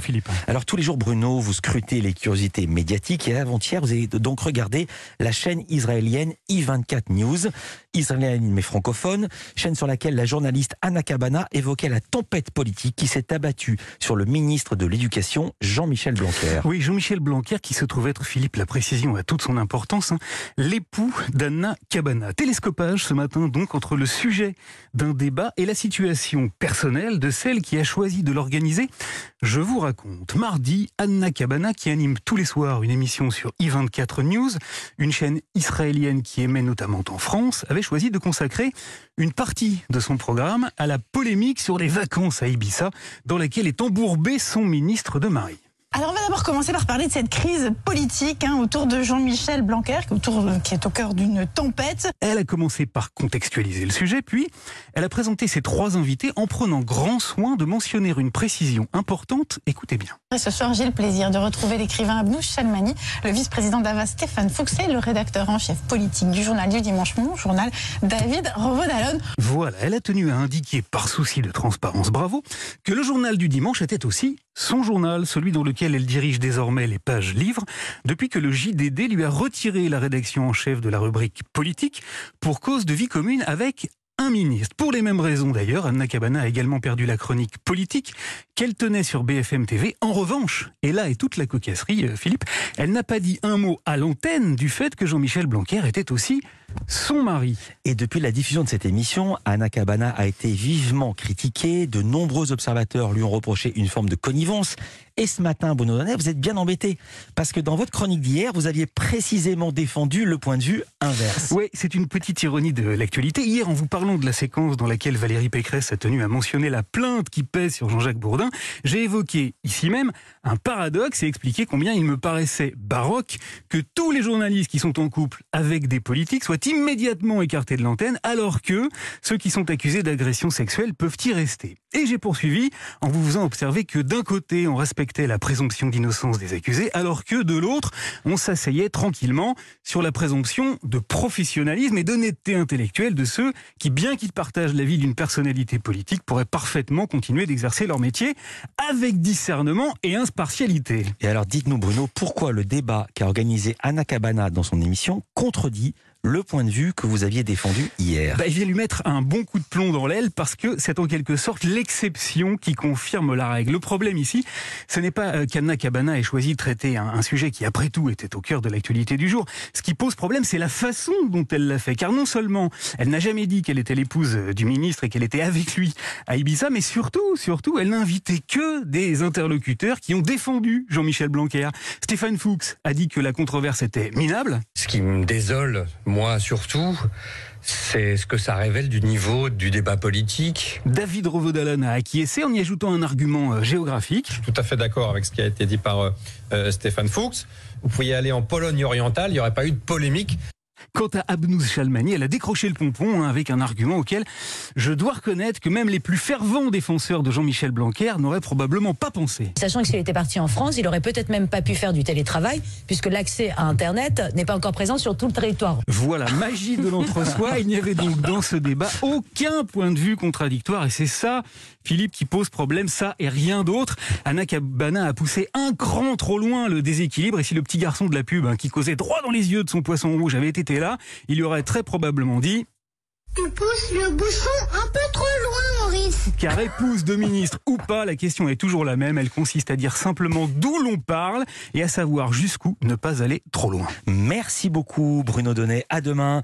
Philippe. Alors tous les jours, Bruno, vous scrutez les curiosités médiatiques et avant-hier, vous avez donc regardé la chaîne israélienne i24 News, israélienne mais francophone, chaîne sur laquelle la journaliste Anna Cabana évoquait la tempête politique qui s'est abattue sur le ministre de l'Éducation, Jean-Michel Blanquer. Oui, Jean-Michel Blanquer qui se trouve être, Philippe, la précision a toute son importance, hein, l'époux d'Anna Cabana. Télescopage ce matin donc entre le sujet d'un débat et la situation personnelle de celle qui a choisi de l'organiser. Je vous Mardi, Anna Cabana, qui anime tous les soirs une émission sur i24 News, une chaîne israélienne qui émet notamment en France, avait choisi de consacrer une partie de son programme à la polémique sur les vacances à Ibiza, dans laquelle est embourbé son ministre de Marie. Alors on va d'abord commencer par parler de cette crise politique hein, autour de Jean-Michel Blanquer, autour, euh, qui est au cœur d'une tempête. Elle a commencé par contextualiser le sujet, puis elle a présenté ses trois invités en prenant grand soin de mentionner une précision importante. Écoutez bien. Et ce soir, j'ai le plaisir de retrouver l'écrivain Abnouch Chalmani, le vice-président d'Ava Stéphane Fuchs et le rédacteur en chef politique du journal du dimanche, mon journal, David Rovodalon. Voilà, elle a tenu à indiquer, par souci de transparence, bravo, que le journal du dimanche était aussi son journal, celui dans lequel elle dirige désormais les pages livres, depuis que le JDD lui a retiré la rédaction en chef de la rubrique politique pour cause de vie commune avec un ministre. Pour les mêmes raisons d'ailleurs, Anna Cabana a également perdu la chronique politique qu'elle tenait sur BFM TV. En revanche, et là est toute la cocasserie, euh, Philippe, elle n'a pas dit un mot à l'antenne du fait que Jean-Michel Blanquer était aussi son mari. Et depuis la diffusion de cette émission, Anna Cabana a été vivement critiquée. De nombreux observateurs lui ont reproché une forme de connivence. Et ce matin, Bruno Donnet, vous êtes bien embêté. Parce que dans votre chronique d'hier, vous aviez précisément défendu le point de vue inverse. Oui, c'est une petite ironie de l'actualité. Hier, en vous parlant de la séquence dans laquelle Valérie Pécresse a tenu à mentionner la plainte qui pèse sur Jean-Jacques Bourdin, j'ai évoqué ici même un paradoxe et expliqué combien il me paraissait baroque que tous les journalistes qui sont en couple avec des politiques soient immédiatement écartés de l'antenne, alors que ceux qui sont accusés d'agression sexuelle peuvent y rester. Et j'ai poursuivi en vous faisant observer que d'un côté, on respectait la présomption d'innocence des accusés, alors que de l'autre, on s'asseyait tranquillement sur la présomption de professionnalisme et d'honnêteté intellectuelle de ceux qui, bien qu'ils partagent la vie d'une personnalité politique, pourraient parfaitement continuer d'exercer leur métier avec discernement et impartialité. Et alors dites-nous Bruno, pourquoi le débat qu'a organisé Anna Cabana dans son émission contredit le point de vue que vous aviez défendu hier. Bah, il vient lui mettre un bon coup de plomb dans l'aile parce que c'est en quelque sorte l'exception qui confirme la règle. Le problème ici, ce n'est pas euh, qu'Anna Cabana ait choisi de traiter un, un, sujet qui, après tout, était au cœur de l'actualité du jour. Ce qui pose problème, c'est la façon dont elle l'a fait. Car non seulement elle n'a jamais dit qu'elle était l'épouse euh, du ministre et qu'elle était avec lui à Ibiza, mais surtout, surtout, elle n'a invité que des interlocuteurs qui ont défendu Jean-Michel Blanquer. Stéphane Fuchs a dit que la controverse était minable. Ce qui me désole, moi surtout, c'est ce que ça révèle du niveau du débat politique. David Rovodalon a acquiescé en y ajoutant un argument euh, géographique. Je suis tout à fait d'accord avec ce qui a été dit par euh, Stéphane Fuchs. Vous pourriez aller en Pologne orientale, il n'y aurait pas eu de polémique. Quant à Abnouz Chalmani, elle a décroché le pompon hein, avec un argument auquel je dois reconnaître que même les plus fervents défenseurs de Jean-Michel Blanquer n'auraient probablement pas pensé. Sachant que s'il était parti en France, il aurait peut-être même pas pu faire du télétravail, puisque l'accès à Internet n'est pas encore présent sur tout le territoire. Voilà, magie de l'entre-soi. Il n'y avait donc dans ce débat aucun point de vue contradictoire. Et c'est ça, Philippe, qui pose problème, ça et rien d'autre. Anna Cabana a poussé un cran trop loin le déséquilibre. Et si le petit garçon de la pub, hein, qui causait droit dans les yeux de son poisson rouge, avait été là, il y aurait très probablement dit Tu pousses le bouchon un peu trop loin, Maurice. Car épouse de ministre ou pas, la question est toujours la même. Elle consiste à dire simplement d'où l'on parle et à savoir jusqu'où ne pas aller trop loin. Merci beaucoup, Bruno Donnet. À demain.